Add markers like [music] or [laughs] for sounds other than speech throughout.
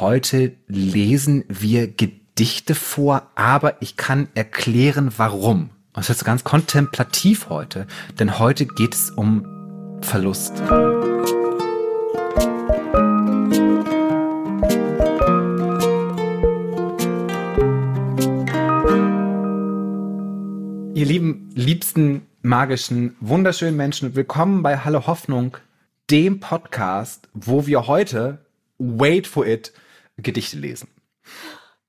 Heute lesen wir Gedichte vor, aber ich kann erklären, warum. Und es ist ganz kontemplativ heute, denn heute geht es um Verlust. Ihr lieben, liebsten, magischen, wunderschönen Menschen, willkommen bei Hallo Hoffnung, dem Podcast, wo wir heute, wait for it, Gedichte lesen.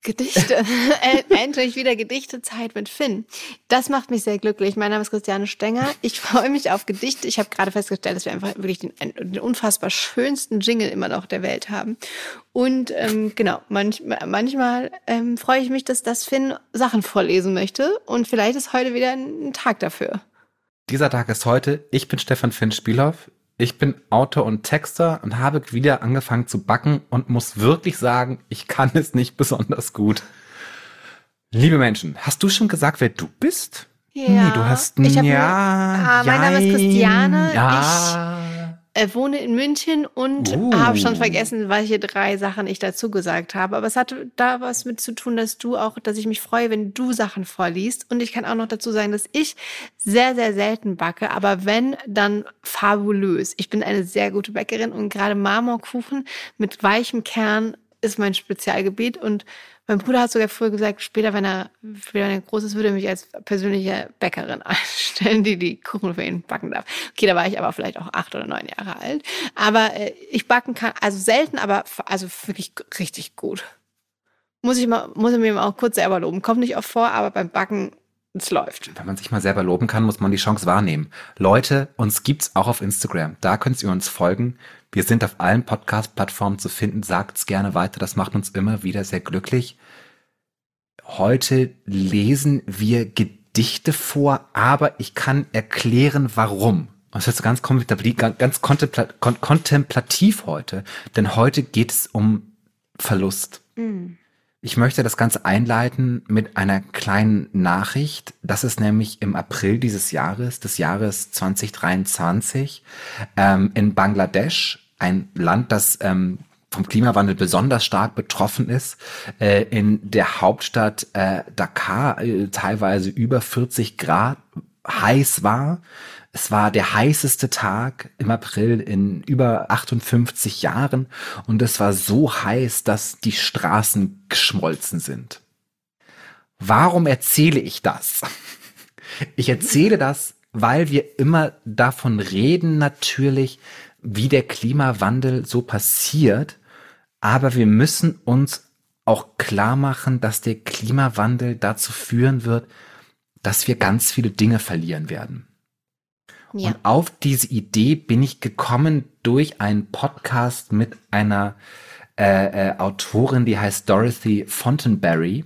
Gedichte. [laughs] Endlich wieder Gedichtezeit mit Finn. Das macht mich sehr glücklich. Mein Name ist Christiane Stenger. Ich freue mich auf Gedichte. Ich habe gerade festgestellt, dass wir einfach wirklich den, den, unfassbar schönsten Jingle immer noch der Welt haben. Und ähm, genau, manch, manchmal ähm, freue ich mich, dass das Finn Sachen vorlesen möchte. Und vielleicht ist heute wieder ein Tag dafür. Dieser Tag ist heute. Ich bin Stefan Finn Spielhoff. Ich bin Autor und Texter und habe wieder angefangen zu backen und muss wirklich sagen, ich kann es nicht besonders gut. Liebe Menschen, hast du schon gesagt, wer du bist? Ja, nee, du hast ich hab, ja, ah, mein Name ist Christiane. Ja. Ich äh, wohne in München und Uh. habe schon vergessen, welche drei Sachen ich dazu gesagt habe. Aber es hat da was mit zu tun, dass du auch, dass ich mich freue, wenn du Sachen vorliest. Und ich kann auch noch dazu sagen, dass ich sehr, sehr selten backe, aber wenn, dann fabulös. Ich bin eine sehr gute Bäckerin und gerade Marmorkuchen mit weichem Kern ist mein Spezialgebiet und mein Bruder hat sogar früher gesagt, später, wenn er, wenn er groß ist, würde er mich als persönliche Bäckerin [laughs] einstellen, die die Kuchen für ihn backen darf. Okay, da war ich aber vielleicht auch acht oder neun Jahre alt. Aber äh, ich backen kann, also selten, aber also wirklich richtig gut. Muss ich mal, muss ich mir auch kurz selber loben. Kommt nicht oft vor, aber beim Backen es läuft. Wenn man sich mal selber loben kann, muss man die Chance wahrnehmen. Leute, uns gibt's auch auf Instagram. Da könnt ihr uns folgen. Wir sind auf allen Podcast-Plattformen zu finden. Sagt's gerne weiter. Das macht uns immer wieder sehr glücklich. Heute lesen wir Gedichte vor, aber ich kann erklären, warum. Und das ist ganz kontemplativ, ganz kontemplativ heute, denn heute geht es um Verlust. Mm. Ich möchte das Ganze einleiten mit einer kleinen Nachricht. Das ist nämlich im April dieses Jahres, des Jahres 2023, ähm, in Bangladesch, ein Land, das ähm, vom Klimawandel besonders stark betroffen ist, äh, in der Hauptstadt äh, Dakar äh, teilweise über 40 Grad heiß war. Es war der heißeste Tag im April in über 58 Jahren und es war so heiß, dass die Straßen geschmolzen sind. Warum erzähle ich das? Ich erzähle das, weil wir immer davon reden natürlich, wie der Klimawandel so passiert, aber wir müssen uns auch klar machen, dass der Klimawandel dazu führen wird, dass wir ganz viele Dinge verlieren werden. Ja. Und auf diese Idee bin ich gekommen durch einen Podcast mit einer äh, äh, Autorin, die heißt Dorothy Fontenberry,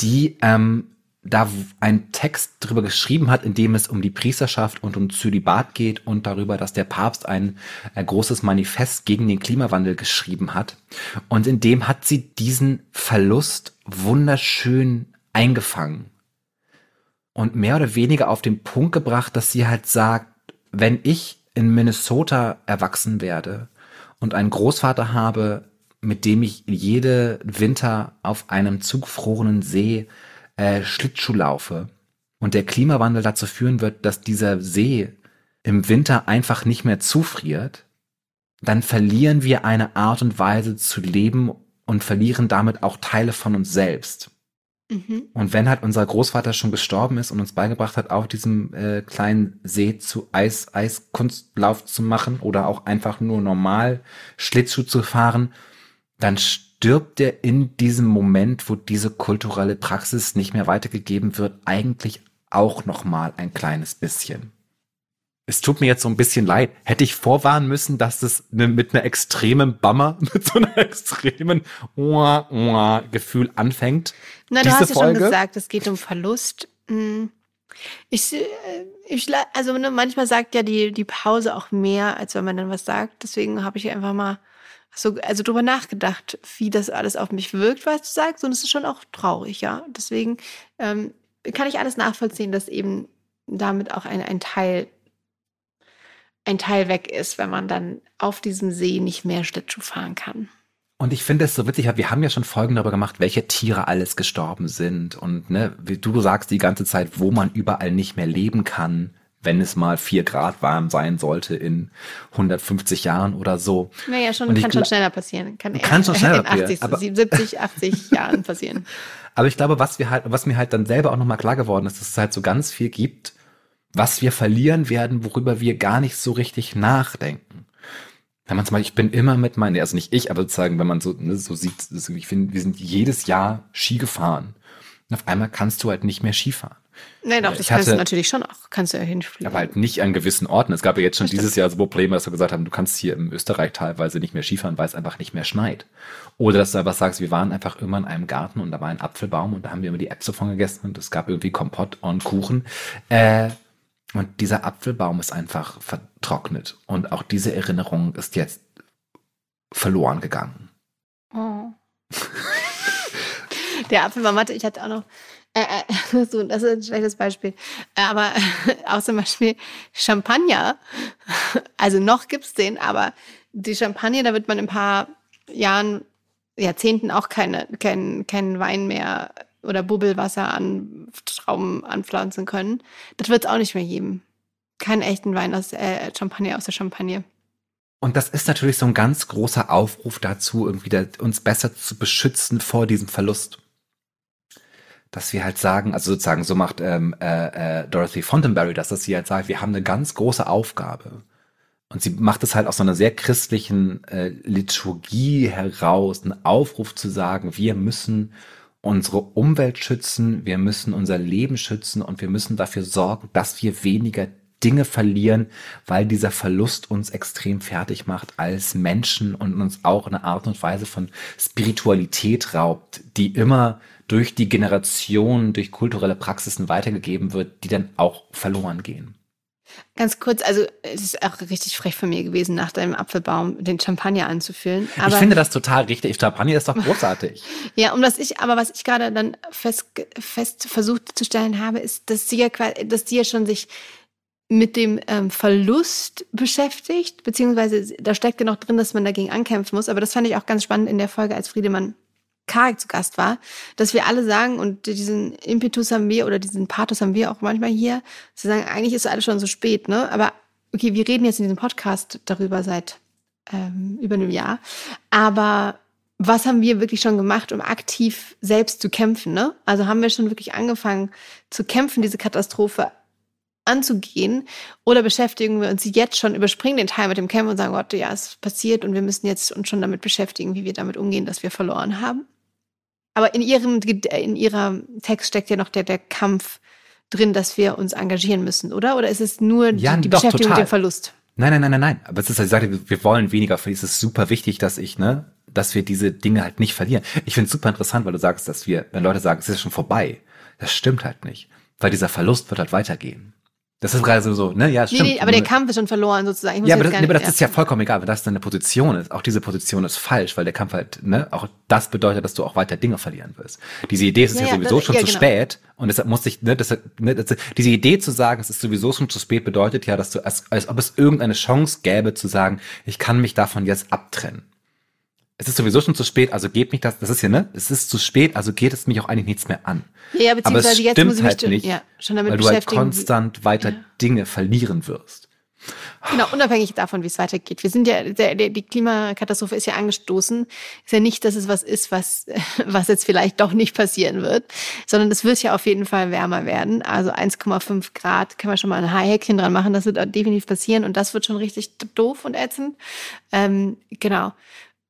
die ähm, da einen Text drüber geschrieben hat, in dem es um die Priesterschaft und um Zölibat geht und darüber, dass der Papst ein, ein großes Manifest gegen den Klimawandel geschrieben hat. Und in dem hat sie diesen Verlust wunderschön eingefangen und mehr oder weniger auf den Punkt gebracht, dass sie halt sagt, wenn ich in Minnesota erwachsen werde und einen Großvater habe, mit dem ich jede Winter auf einem zugefrorenen See äh, Schlittschuh laufe und der Klimawandel dazu führen wird, dass dieser See im Winter einfach nicht mehr zufriert, dann verlieren wir eine Art und Weise zu leben und verlieren damit auch Teile von uns selbst. Mhm. Und wenn halt unser Großvater schon gestorben ist und uns beigebracht hat, auf diesem äh, kleinen See zu Eis, Eiskunstlauf zu machen oder auch einfach nur normal Schlittschuh zu fahren, dann stirbt er in diesem Moment, wo diese kulturelle Praxis nicht mehr weitergegeben wird, eigentlich auch noch mal ein kleines bisschen. Es tut mir jetzt so ein bisschen leid. Hätte ich vorwarnen müssen, dass das ne, mit einer extremen Bammer, [laughs] mit so einer extremen Oah, Oah Gefühl anfängt. Na, du Diese hast ja Folge? schon gesagt, es geht um Verlust. Hm. Ich, äh, ich, also ne, manchmal sagt ja die, die Pause auch mehr, als wenn man dann was sagt. Deswegen habe ich einfach mal so, also drüber nachgedacht, wie das alles auf mich wirkt, was du sagst. Und es ist schon auch traurig, ja. Deswegen ähm, kann ich alles nachvollziehen, dass eben damit auch ein, ein Teil ein Teil weg ist, wenn man dann auf diesem See nicht mehr Schlittschuh fahren kann. Und ich finde es so witzig, wir haben ja schon Folgen darüber gemacht, welche Tiere alles gestorben sind. Und ne, wie du sagst die ganze Zeit, wo man überall nicht mehr leben kann, wenn es mal vier Grad warm sein sollte in 150 Jahren oder so. Naja, schon, kann schon schneller passieren. Kann, kann schon schneller passieren. 80, aber, 70, 80 [laughs] Jahren passieren. Aber ich glaube, was wir halt, was mir halt dann selber auch nochmal klar geworden ist, dass es halt so ganz viel gibt, was wir verlieren werden, worüber wir gar nicht so richtig nachdenken. Wenn man zum Beispiel, ich bin immer mit meinen, also nicht ich, aber sozusagen, wenn man so, ne, so sieht, ich finde, wir sind jedes Jahr Ski gefahren. Und auf einmal kannst du halt nicht mehr Skifahren. Nein, doch, das kannst du natürlich schon auch, kannst du ja hinspielen. Aber halt nicht an gewissen Orten. Es gab ja jetzt schon dieses Jahr so Probleme, dass wir gesagt haben, du kannst hier im Österreich teilweise nicht mehr Skifahren, weil es einfach nicht mehr schneit. Oder dass du einfach sagst, wir waren einfach immer in einem Garten und da war ein Apfelbaum und da haben wir immer die Äpfel von gegessen und es gab irgendwie Kompott und Kuchen. Äh, und dieser Apfelbaum ist einfach vertrocknet. Und auch diese Erinnerung ist jetzt verloren gegangen. Oh. [laughs] Der Apfelbaum hatte, ich hatte auch noch, äh, äh, [laughs] so, das ist ein schlechtes Beispiel. Aber [laughs] auch zum Beispiel Champagner. [laughs] Also noch gibt's den, aber die Champagner, da wird man in ein paar Jahren, Jahrzehnten auch keine, kein, kein Wein mehr oder Bubbelwasser an Trauben anpflanzen können. Das wird es auch nicht mehr geben. Keinen echten Wein aus äh, Champagner aus der Champagne. Und das ist natürlich so ein ganz großer Aufruf dazu, irgendwie da, uns besser zu beschützen vor diesem Verlust. Dass wir halt sagen, also sozusagen, so macht ähm, äh, äh, Dorothy Fontenberry das, dass sie halt sagt, wir haben eine ganz große Aufgabe. Und sie macht es halt aus so einer sehr christlichen äh, Liturgie heraus, einen Aufruf zu sagen, wir müssen unsere Umwelt schützen, wir müssen unser Leben schützen und wir müssen dafür sorgen, dass wir weniger Dinge verlieren, weil dieser Verlust uns extrem fertig macht als Menschen und uns auch eine Art und Weise von Spiritualität raubt, die immer durch die Generation, durch kulturelle Praxisen weitergegeben wird, die dann auch verloren gehen. Ganz kurz, also es ist auch richtig frech von mir gewesen, nach deinem Apfelbaum den Champagner anzufüllen. Aber ich finde das total richtig. Champagner ist doch [laughs] großartig. ja, um das ich, aber was ich gerade dann fest, fest versucht zu stellen habe, ist, dass sie ja, dass sie ja schon sich mit dem ähm, Verlust beschäftigt, beziehungsweise da steckt ja noch drin, dass man dagegen ankämpfen muss. Aber das fand ich auch ganz spannend in der Folge, als Friedemann Karg zu Gast war, dass wir alle sagen, und diesen Impetus haben wir oder diesen Pathos haben wir auch manchmal hier, zu sagen, eigentlich ist alles schon so spät, ne? Aber okay, wir reden jetzt in diesem Podcast darüber seit ähm, über einem Jahr. Aber was haben wir wirklich schon gemacht, um aktiv selbst zu kämpfen? Ne? Also haben wir schon wirklich angefangen zu kämpfen, diese Katastrophe anzugehen? Oder beschäftigen wir uns jetzt schon, überspringen den Teil mit dem Kämpfen und sagen, Gott, ja, es passiert und wir müssen jetzt uns schon damit beschäftigen, wie wir damit umgehen, dass wir verloren haben? Aber in ihrem, in ihrer Text steckt ja noch der, der Kampf drin, dass wir uns engagieren müssen, oder? Oder ist es nur ja, die, die doch, Beschäftigung total. mit dem Verlust? Nein, nein, nein, nein, nein. Aber es ist, also ich sagte, wir wollen weniger verlieren. Es ist super wichtig, dass ich, ne, dass wir diese Dinge halt nicht verlieren. Ich finde es super interessant, weil du sagst, dass wir, wenn Leute sagen, es ist schon vorbei, das stimmt halt nicht. Weil dieser Verlust wird halt weitergehen. Das ist gerade so, ne? Ja, stimmt. Nee, nee, aber der Kampf ist schon verloren sozusagen. ja, aber das, nee, aber das ist ja vollkommen egal, wenn das deine Position ist. Auch diese Position ist falsch, weil der Kampf halt, ne? Auch das bedeutet, dass du auch weiter Dinge verlieren wirst. Diese Idee ist ja, ja sowieso das, schon ja, zu genau. spät und deshalb muss ich, ne, das, ne, das, diese Idee zu sagen, es ist sowieso schon zu spät, bedeutet ja, dass du, als, als ob es irgendeine Chance gäbe zu sagen, ich kann mich davon jetzt abtrennen es ist sowieso schon zu spät, also geht mich das, das ist ja, ne? Es ist zu spät, also geht es mich auch eigentlich nichts mehr an. Ja, beziehungsweise Aber es jetzt muss ich halt mich nicht, ja, schon damit weil du halt konstant weiter ja. Dinge verlieren wirst. Genau, unabhängig davon, wie es weitergeht. Wir sind ja, der, der, die Klimakatastrophe ist ja angestoßen. Ist ja nicht, dass es was ist, was, [laughs] was jetzt vielleicht doch nicht passieren wird, sondern es wird ja auf jeden Fall wärmer werden. Also 1,5 Grad können wir schon mal ein Häkchen dran machen. Das wird definitiv passieren und das wird schon richtig doof und ätzend. Ähm, genau.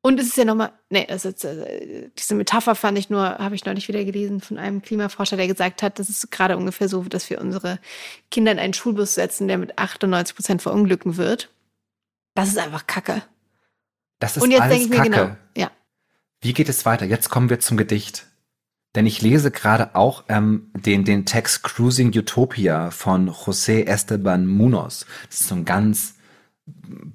Und es ist ja nochmal, nee, ist, äh, diese Metapher fand ich nur, habe ich neulich wieder gelesen von einem Klimaforscher, der gesagt hat, das ist gerade ungefähr so, dass wir unsere Kinder in einen Schulbus setzen, der mit 98 Prozent verunglücken wird. Das ist einfach Kacke. Das ist Und jetzt alles denke ich mir Kacke. genau, ja. Wie geht es weiter? Jetzt kommen wir zum Gedicht. Denn ich lese gerade auch ähm, den, den Text Cruising Utopia von José Esteban Munoz. Das ist so ein ganz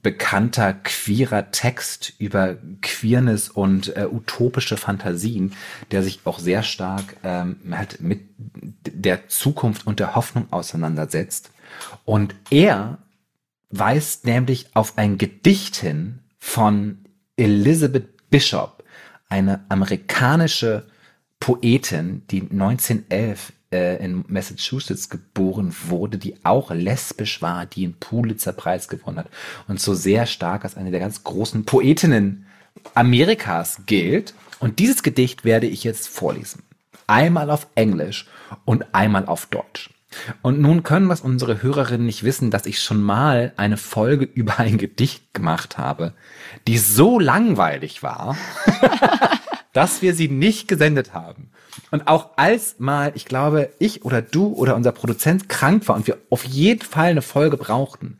bekannter queerer Text über Queerness und äh, utopische Fantasien, der sich auch sehr stark ähm, halt mit der Zukunft und der Hoffnung auseinandersetzt. Und er weist nämlich auf ein Gedicht hin von Elizabeth Bishop, eine amerikanische Poetin, die 1911 äh, in Massachusetts geboren wurde, die auch lesbisch war, die einen Pulitzer-Preis gewonnen hat und so sehr stark als eine der ganz großen Poetinnen Amerikas gilt. Und dieses Gedicht werde ich jetzt vorlesen. Einmal auf Englisch und einmal auf Deutsch. Und nun können was unsere Hörerinnen nicht wissen, dass ich schon mal eine Folge [laughs] über ein Gedicht gemacht habe, die so langweilig war, [laughs] dass wir sie nicht gesendet haben. Und auch als mal, ich glaube, ich oder du oder unser Produzent krank war und wir auf jeden Fall eine Folge brauchten,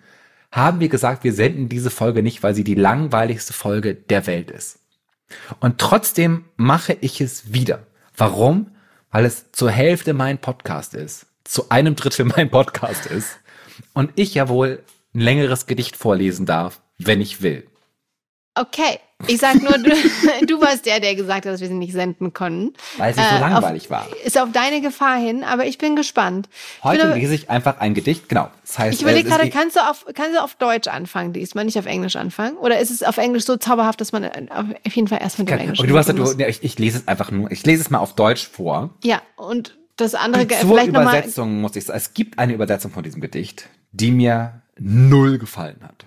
haben wir gesagt, wir senden diese Folge nicht, weil sie die langweiligste Folge der Welt ist. Und trotzdem mache ich es wieder. Warum? Weil es zur Hälfte mein Podcast ist, zu einem Drittel [laughs] mein Podcast ist und ich ja wohl ein längeres Gedicht vorlesen darf, wenn ich will. Okay, ich sag nur, du, [laughs] du warst der, der gesagt hat, dass wir sie nicht senden konnten. Weil sie so Äh, langweilig auf, war. Ist auf deine Gefahr hin, aber ich bin gespannt. Heute bin, lese ich einfach ein Gedicht, genau. Das heißt, ich überlege äh, gerade, kannst du, auf, kannst du auf Deutsch anfangen diesmal, nicht auf Englisch anfangen? Oder ist es auf Englisch so zauberhaft, dass man äh, auf jeden Fall erst mit dem Englischen aber du hast du, ja, ich, ich lese es einfach nur, ich lese es mal auf Deutsch vor. Ja, und das andere, Und zur vielleicht. Übersetzung muss ich sagen, es gibt eine Übersetzung von diesem Gedicht, die mir null gefallen hat.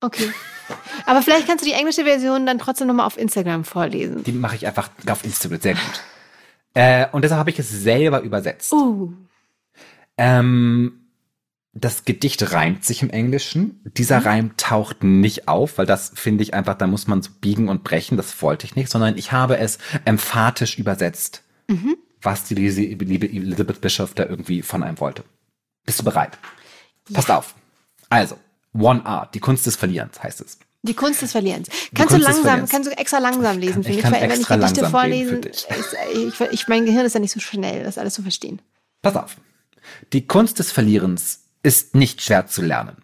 Okay. Aber vielleicht kannst du die englische Version dann trotzdem nochmal auf Instagram vorlesen. Die mache ich einfach auf Instagram, sehr gut. Äh, und deshalb habe ich es selber übersetzt. Uh, Ähm, das Gedicht reimt sich im Englischen. Dieser Reim taucht nicht auf, weil das finde ich einfach, da muss man so biegen und brechen. Das wollte ich nicht, sondern ich habe es emphatisch übersetzt, was die liebe, Elizabeth Bishop da irgendwie von einem wollte. Bist du bereit? Passt auf. Also, One Art, die Kunst des Verlierens heißt es. die Kunst des Verlierens. Kannst Kunst du langsam, kannst du extra langsam lesen, ich finde ich. kann Weil wenn ich Gedichte vorlesen, für ist, ich, ich, mein Gehirn ist ja nicht so schnell, das alles zu verstehen. Pass auf. Die Kunst des Verlierens ist nicht schwer zu lernen.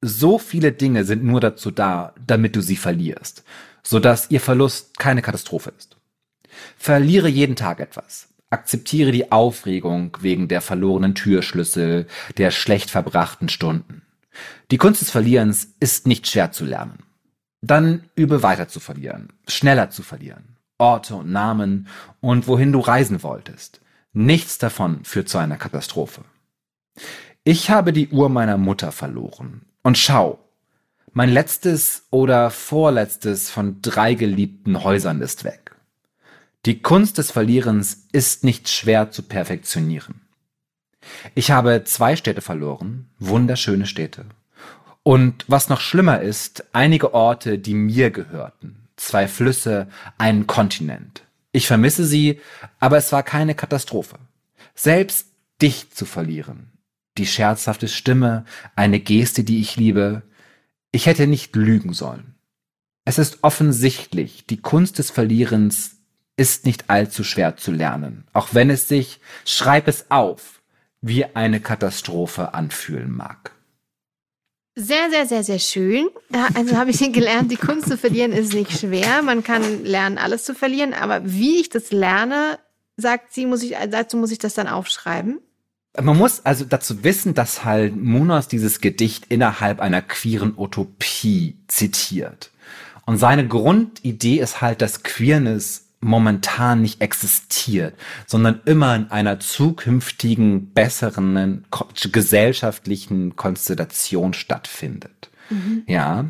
So viele Dinge sind nur dazu da, damit du sie verlierst, sodass ihr Verlust keine Katastrophe ist. Verliere jeden Tag etwas. Akzeptiere die Aufregung wegen der verlorenen Türschlüssel, der schlecht verbrachten Stunden. Die Kunst des Verlierens ist nicht schwer zu lernen. Dann übe weiter zu verlieren, schneller zu verlieren. Orte und Namen und wohin du reisen wolltest. Nichts davon führt zu einer Katastrophe. Ich habe die Uhr meiner Mutter verloren. Und schau, mein letztes oder vorletztes von drei geliebten Häusern ist weg. Die Kunst des Verlierens ist nicht schwer zu perfektionieren. Ich habe zwei Städte verloren, wunderschöne Städte. Und was noch schlimmer ist, einige Orte, die mir gehörten. Zwei Flüsse, einen Kontinent. Ich vermisse sie, aber es war keine Katastrophe. Selbst dich zu verlieren. Die scherzhafte Stimme, eine Geste, die ich liebe. Ich hätte nicht lügen sollen. Es ist offensichtlich, die Kunst des Verlierens ist nicht allzu schwer zu lernen, auch wenn es sich, schreib es auf, wie eine Katastrophe anfühlen mag. Sehr, sehr, sehr, sehr schön. Also habe ich [laughs] gelernt, die Kunst zu verlieren ist nicht schwer. Man kann lernen, alles zu verlieren. Aber wie ich das lerne, sagt sie, muss ich, dazu muss ich das dann aufschreiben. Man muss also dazu wissen, dass halt Munoz dieses Gedicht innerhalb einer queeren Utopie zitiert. Und seine Grundidee ist halt, dass Queerness momentan nicht existiert, sondern immer in einer zukünftigen, besseren gesellschaftlichen Konstellation stattfindet. Ja.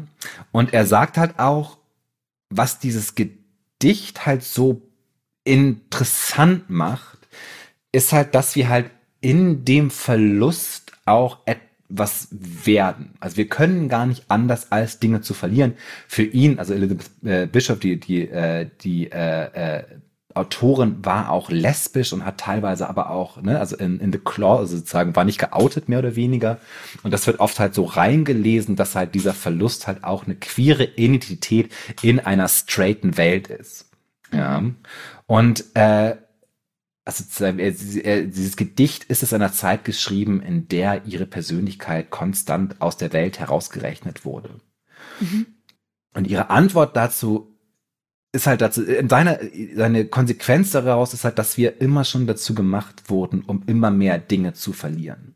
Und er sagt halt auch, was dieses Gedicht halt so interessant macht, ist halt, dass wir halt in dem Verlust auch etwas werden. Also wir können gar nicht anders als Dinge zu verlieren. Für ihn, also Elizabeth äh, Bishop, die die äh, die äh, äh, Autorin war auch lesbisch und hat teilweise aber auch, ne, also in, in The Claw sozusagen, war nicht geoutet mehr oder weniger. Und das wird oft halt so reingelesen, dass halt dieser Verlust halt auch eine queere Identität in einer straighten Welt ist. Ja. Und äh, also äh, äh, dieses Gedicht ist es einer Zeit geschrieben, in der ihre Persönlichkeit konstant aus der Welt herausgerechnet wurde. Und ihre Antwort dazu ist halt dazu, in seiner, seine Konsequenz daraus ist halt, dass wir immer schon dazu gemacht wurden, um immer mehr Dinge zu verlieren.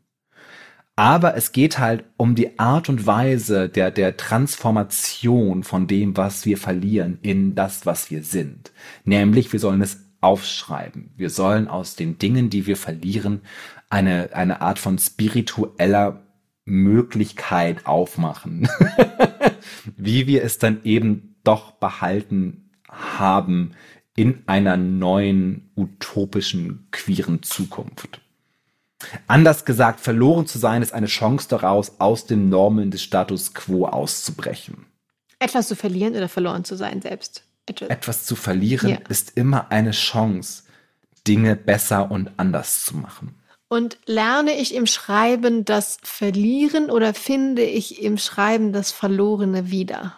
Aber es geht halt um die Art und Weise der, der Transformation von dem, was wir verlieren, in das, was wir sind. Nämlich, wir sollen es aufschreiben. Wir sollen aus den Dingen, die wir verlieren, eine, eine Art von spiritueller Möglichkeit aufmachen. [laughs] Wie wir es dann eben doch behalten haben in einer neuen utopischen queeren Zukunft. Anders gesagt, verloren zu sein ist eine Chance daraus, aus den Normen des Status quo auszubrechen. Etwas zu verlieren oder verloren zu sein selbst. Etwas, Etwas zu verlieren ja. ist immer eine Chance, Dinge besser und anders zu machen. Und lerne ich im Schreiben das Verlieren oder finde ich im Schreiben das Verlorene wieder?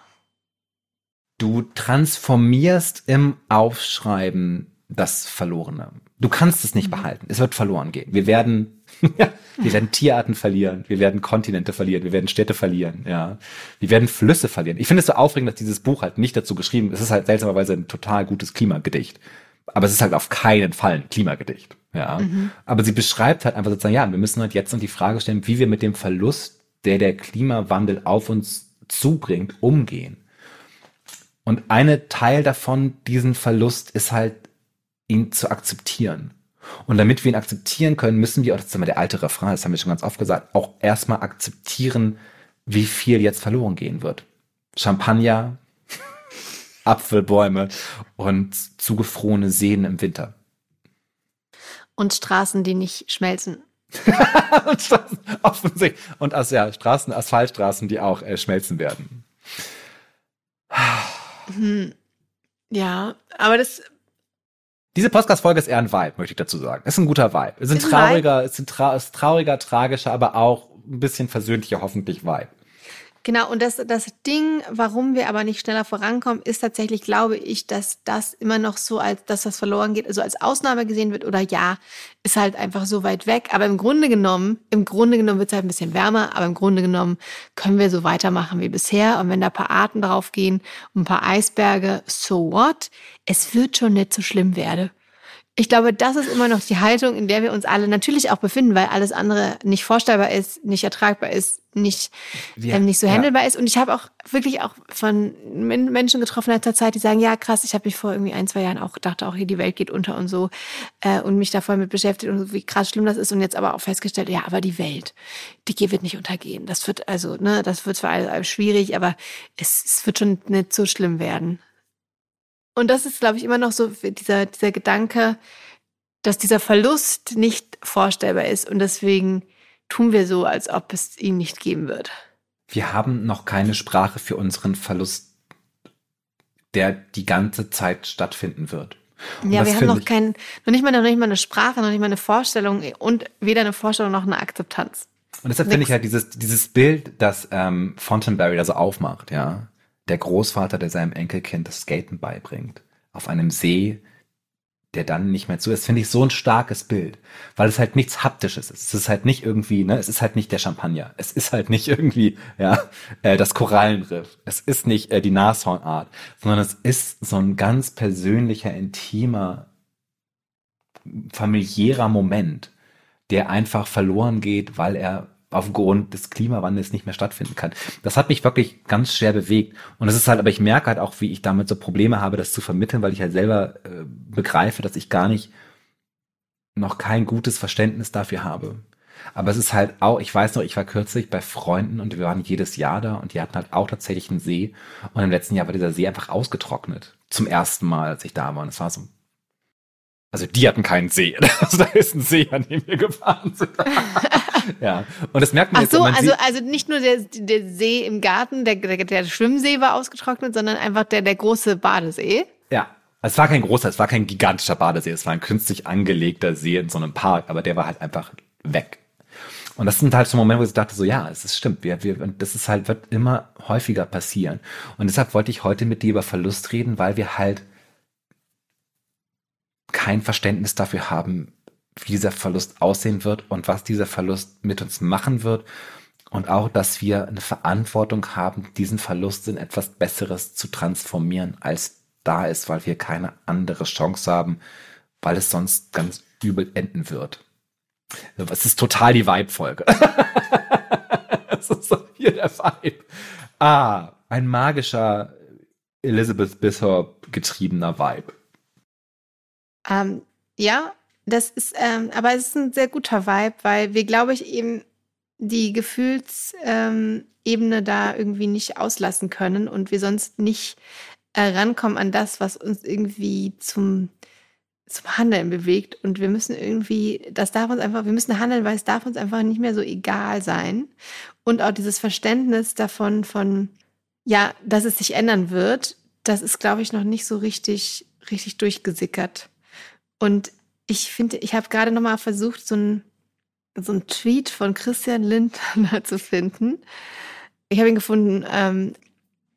Du transformierst im Aufschreiben das Verlorene. Du kannst es nicht mhm. behalten. Es wird verloren gehen. Wir werden, [laughs] wir werden Tierarten verlieren. Wir werden Kontinente verlieren. Wir werden Städte verlieren. Ja, wir werden Flüsse verlieren. Ich finde es so aufregend, dass dieses Buch halt nicht dazu geschrieben. ist. Es ist halt seltsamerweise ein total gutes Klimagedicht. Aber es ist halt auf keinen Fall ein Klimagedicht. Ja, mhm. aber sie beschreibt halt einfach sozusagen, ja, wir müssen halt jetzt noch die Frage stellen, wie wir mit dem Verlust, der der Klimawandel auf uns zubringt, umgehen. Und eine Teil davon, diesen Verlust, ist halt ihn zu akzeptieren. Und damit wir ihn akzeptieren können, müssen wir, das ist immer der alte Refrain, das haben wir schon ganz oft gesagt, auch erstmal akzeptieren, wie viel jetzt verloren gehen wird. Champagner, [laughs] Apfelbäume und zugefrorene Seen im Winter. Und Straßen, die nicht schmelzen. [laughs] und Straßen, offensichtlich. Und also, ja, Straßen, Asphaltstraßen, die auch äh, schmelzen werden. Hm. Ja, aber das diese Podcast-Folge ist eher ein Vibe, möchte ich dazu sagen. Es ist ein guter Vibe. Es ist ein trauriger, es ist ein trauriger, tragischer, aber auch ein bisschen versöhnlicher, hoffentlich Vibe. Genau, und das, das Ding, warum wir aber nicht schneller vorankommen, ist tatsächlich, glaube ich, dass das immer noch so als, dass das verloren geht, also als Ausnahme gesehen wird oder ja, ist halt einfach so weit weg. Aber im Grunde genommen, im Grunde genommen wird es halt ein bisschen wärmer, aber im Grunde genommen können wir so weitermachen wie bisher. Und wenn da ein paar Arten draufgehen und ein paar Eisberge, so what? Es wird schon nicht so schlimm werden. Ich glaube, das ist immer noch die Haltung, in der wir uns alle natürlich auch befinden, weil alles andere nicht vorstellbar ist, nicht ertragbar ist, nicht, ja, ähm, nicht so handelbar ja. ist. Und ich habe auch wirklich auch von Menschen getroffen in letzter Zeit, die sagen, ja krass, ich habe mich vor irgendwie ein, zwei Jahren auch gedacht, auch hier die Welt geht unter und so äh, und mich da voll mit beschäftigt und wie krass schlimm das ist und jetzt aber auch festgestellt, ja, aber die Welt, die wird nicht untergehen. Das wird also, ne, das wird zwar alles schwierig, aber es, es wird schon nicht so schlimm werden. Und das ist, glaube ich, immer noch so dieser, dieser Gedanke, dass dieser Verlust nicht vorstellbar ist und deswegen tun wir so, als ob es ihn nicht geben wird. Wir haben noch keine Sprache für unseren Verlust, der die ganze Zeit stattfinden wird. Und ja, wir haben noch kein, noch nicht mal, noch nicht mal eine Sprache, noch nicht mal eine Vorstellung und weder eine Vorstellung noch eine Akzeptanz. Und deshalb finde ich halt dieses, dieses Bild, das ähm, Fontainebleau da so aufmacht, ja der Großvater, der seinem Enkelkind das Skaten beibringt, auf einem See, der dann nicht mehr zu ist, finde ich so ein starkes Bild, weil es halt nichts haptisches ist. Es ist halt nicht irgendwie, ne, es ist halt nicht der Champagner. Es ist halt nicht irgendwie, ja, äh, das Korallenriff. Es ist nicht äh, die Nashornart, sondern es ist so ein ganz persönlicher, intimer, familiärer Moment, der einfach verloren geht, weil er aufgrund des Klimawandels nicht mehr stattfinden kann. Das hat mich wirklich ganz schwer bewegt. Und es ist halt, aber ich merke halt auch, wie ich damit so Probleme habe, das zu vermitteln, weil ich halt selber äh, begreife, dass ich gar nicht noch kein gutes Verständnis dafür habe. Aber es ist halt auch, ich weiß noch, ich war kürzlich bei Freunden und wir waren jedes Jahr da und die hatten halt auch tatsächlich einen See. Und im letzten Jahr war dieser See einfach ausgetrocknet. Zum ersten Mal, als ich da war. Und es war so, also die hatten keinen See. [laughs] Also da ist ein See, an dem wir gefahren sind. [laughs] ja. Und das merkt man Ach jetzt. so, also, also nicht nur der, der See im Garten, der, der, der Schwimmsee war ausgetrocknet, sondern einfach der, der große Badesee. Ja. Es war kein großer, es war kein gigantischer Badesee, es war ein künstlich angelegter See in so einem Park, aber der war halt einfach weg. Und das sind halt so Momente, wo ich dachte, so ja, es ist stimmt, wir, wir, das ist halt, wird immer häufiger passieren. Und deshalb wollte ich heute mit dir über Verlust reden, weil wir halt kein Verständnis dafür haben, wie dieser Verlust aussehen wird und was dieser Verlust mit uns machen wird. Und auch, dass wir eine Verantwortung haben, diesen Verlust in etwas Besseres zu transformieren, als da ist, weil wir keine andere Chance haben, weil es sonst ganz übel enden wird. Es ist total die Vibe-Folge. [laughs] Das ist so hier der Vibe. Ah, ein magischer Elizabeth Bishop getriebener Vibe. Ähm, ja, das ist, ähm, aber es ist ein sehr guter Vibe, weil wir, glaube ich, eben die Gefühlsebene ähm, da irgendwie nicht auslassen können und wir sonst nicht äh, rankommen an das, was uns irgendwie zum, zum Handeln bewegt. Und wir müssen irgendwie, das darf uns einfach, wir müssen handeln, weil es darf uns einfach nicht mehr so egal sein. Und auch dieses Verständnis davon, von, ja, dass es sich ändern wird, das ist, glaube ich, noch nicht so richtig, richtig durchgesickert. Und ich finde, ich habe gerade noch mal versucht, so ein so ein Tweet von Christian Lindner [laughs] zu finden. Ich habe ihn gefunden ähm,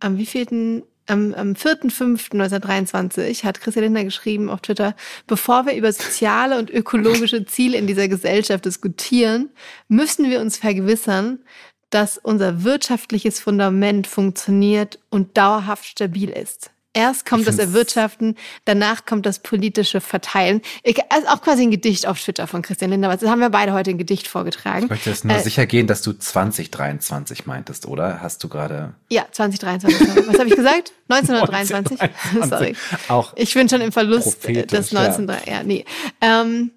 am wievielten am, am 4.5.1923 hat Christian Lindner geschrieben auf Twitter, bevor wir über soziale und ökologische Ziele in dieser Gesellschaft diskutieren, müssen wir uns vergewissern, dass unser wirtschaftliches Fundament funktioniert und dauerhaft stabil ist. Erst kommt das Erwirtschaften, danach kommt das politische Verteilen. Ich, also auch quasi ein Gedicht auf Twitter von Christian Lindner. Das haben wir beide heute ein Gedicht vorgetragen. Ich möchte jetzt nur äh, sicher gehen, dass du 2023 meintest, oder? Hast du gerade? Ja, 2023. Was habe ich gesagt? [laughs] 1923. 1923. [laughs] Sorry. Auch ich bin schon im Verlust des 19. Ja. ja, nee. Ähm,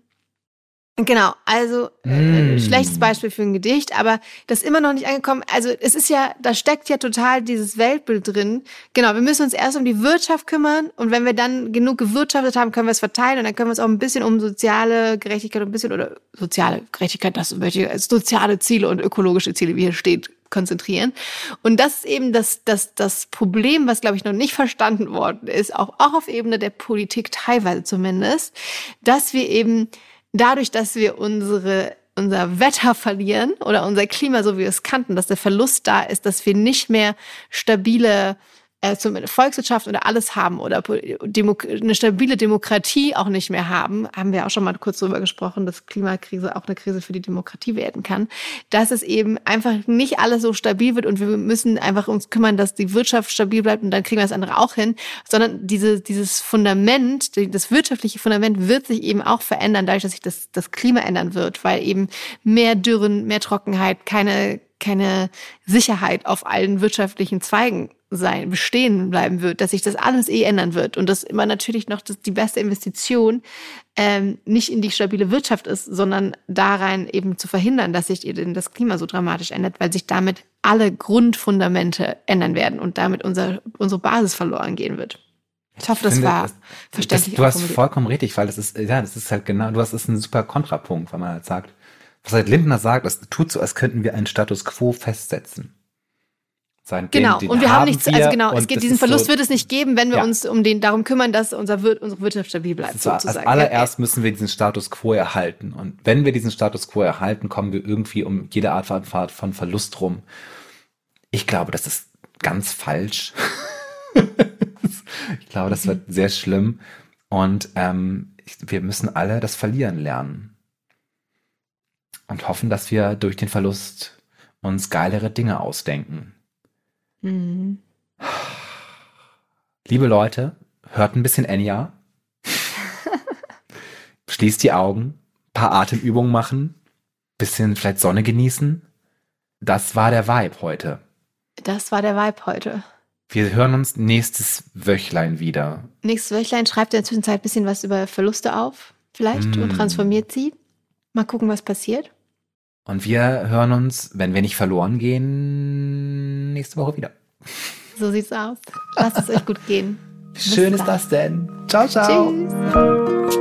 Genau, also äh, mm. schlechtes Beispiel für ein Gedicht, aber das ist immer noch nicht angekommen. Also es ist ja, da steckt ja total dieses Weltbild drin. Genau, wir müssen uns erst um die Wirtschaft kümmern und wenn wir dann genug gewirtschaftet haben, können wir es verteilen und dann können wir uns auch ein bisschen um soziale Gerechtigkeit ein bisschen oder soziale Gerechtigkeit, das möchte ich, soziale Ziele und ökologische Ziele, wie hier steht, konzentrieren. Und das ist eben das, das, das Problem, was, glaube ich, noch nicht verstanden worden ist, auch, auch auf Ebene der Politik teilweise zumindest, dass wir eben dadurch, dass wir unsere unser Wetter verlieren oder unser Klima, so wie wir es kannten, dass der Verlust da ist, dass wir nicht mehr stabile zum Volkswirtschaft oder alles haben oder Demo eine stabile Demokratie auch nicht mehr haben, haben wir auch schon mal kurz darüber gesprochen, dass Klimakrise auch eine Krise für die Demokratie werden kann, dass es eben einfach nicht alles so stabil wird und wir müssen einfach uns kümmern, dass die Wirtschaft stabil bleibt und dann kriegen wir das andere auch hin, sondern diese, dieses Fundament, das wirtschaftliche Fundament wird sich eben auch verändern, dadurch, dass sich das, das Klima ändern wird, weil eben mehr Dürren, mehr Trockenheit, keine keine Sicherheit auf allen wirtschaftlichen Zweigen sein, bestehen bleiben wird, dass sich das alles eh ändern wird und dass immer natürlich noch das, die beste Investition ähm, nicht in die stabile Wirtschaft ist, sondern da rein eben zu verhindern, dass sich das Klima so dramatisch ändert, weil sich damit alle Grundfundamente ändern werden und damit unser, unsere Basis verloren gehen wird. Ich hoffe, das finde, war das, verständlich. Das, du hast vollkommen richtig, weil das ist, ja, das ist halt genau, du hast, das ist ein super Kontrapunkt, wenn man halt sagt, was halt Lindner sagt, es tut so, als könnten wir einen Status quo festsetzen. Sein, genau, den, den und wir haben nichts, also genau, es geht, diesen Verlust so, wird es nicht geben, wenn wir ja. uns um den darum kümmern, dass unser, unsere Wirtschaft stabil bleibt. So, sozusagen. Als allererst ja. müssen wir diesen Status quo erhalten. Und wenn wir diesen Status quo erhalten, kommen wir irgendwie um jede Art von Verlust rum. Ich glaube, das ist ganz falsch. [laughs] ich glaube, das wird sehr schlimm. Und ähm, wir müssen alle das Verlieren lernen. Und hoffen, dass wir durch den Verlust uns geilere Dinge ausdenken. Mhm. Liebe Leute, hört ein bisschen Enya. Schließt die Augen, paar Atemübungen machen, bisschen vielleicht Sonne genießen. Das war der Vibe heute. Das war der Vibe heute. Wir hören uns nächstes Wöchlein wieder. Nächstes Wöchlein schreibt in der Zwischenzeit ein bisschen was über Verluste auf, vielleicht, mm. und transformiert sie. Mal gucken, was passiert. Und wir hören uns, wenn wir nicht verloren gehen, nächste Woche wieder. So sieht's aus. Lasst es euch gut gehen. Wie schön ist das denn? Ciao, ciao. Tschüss.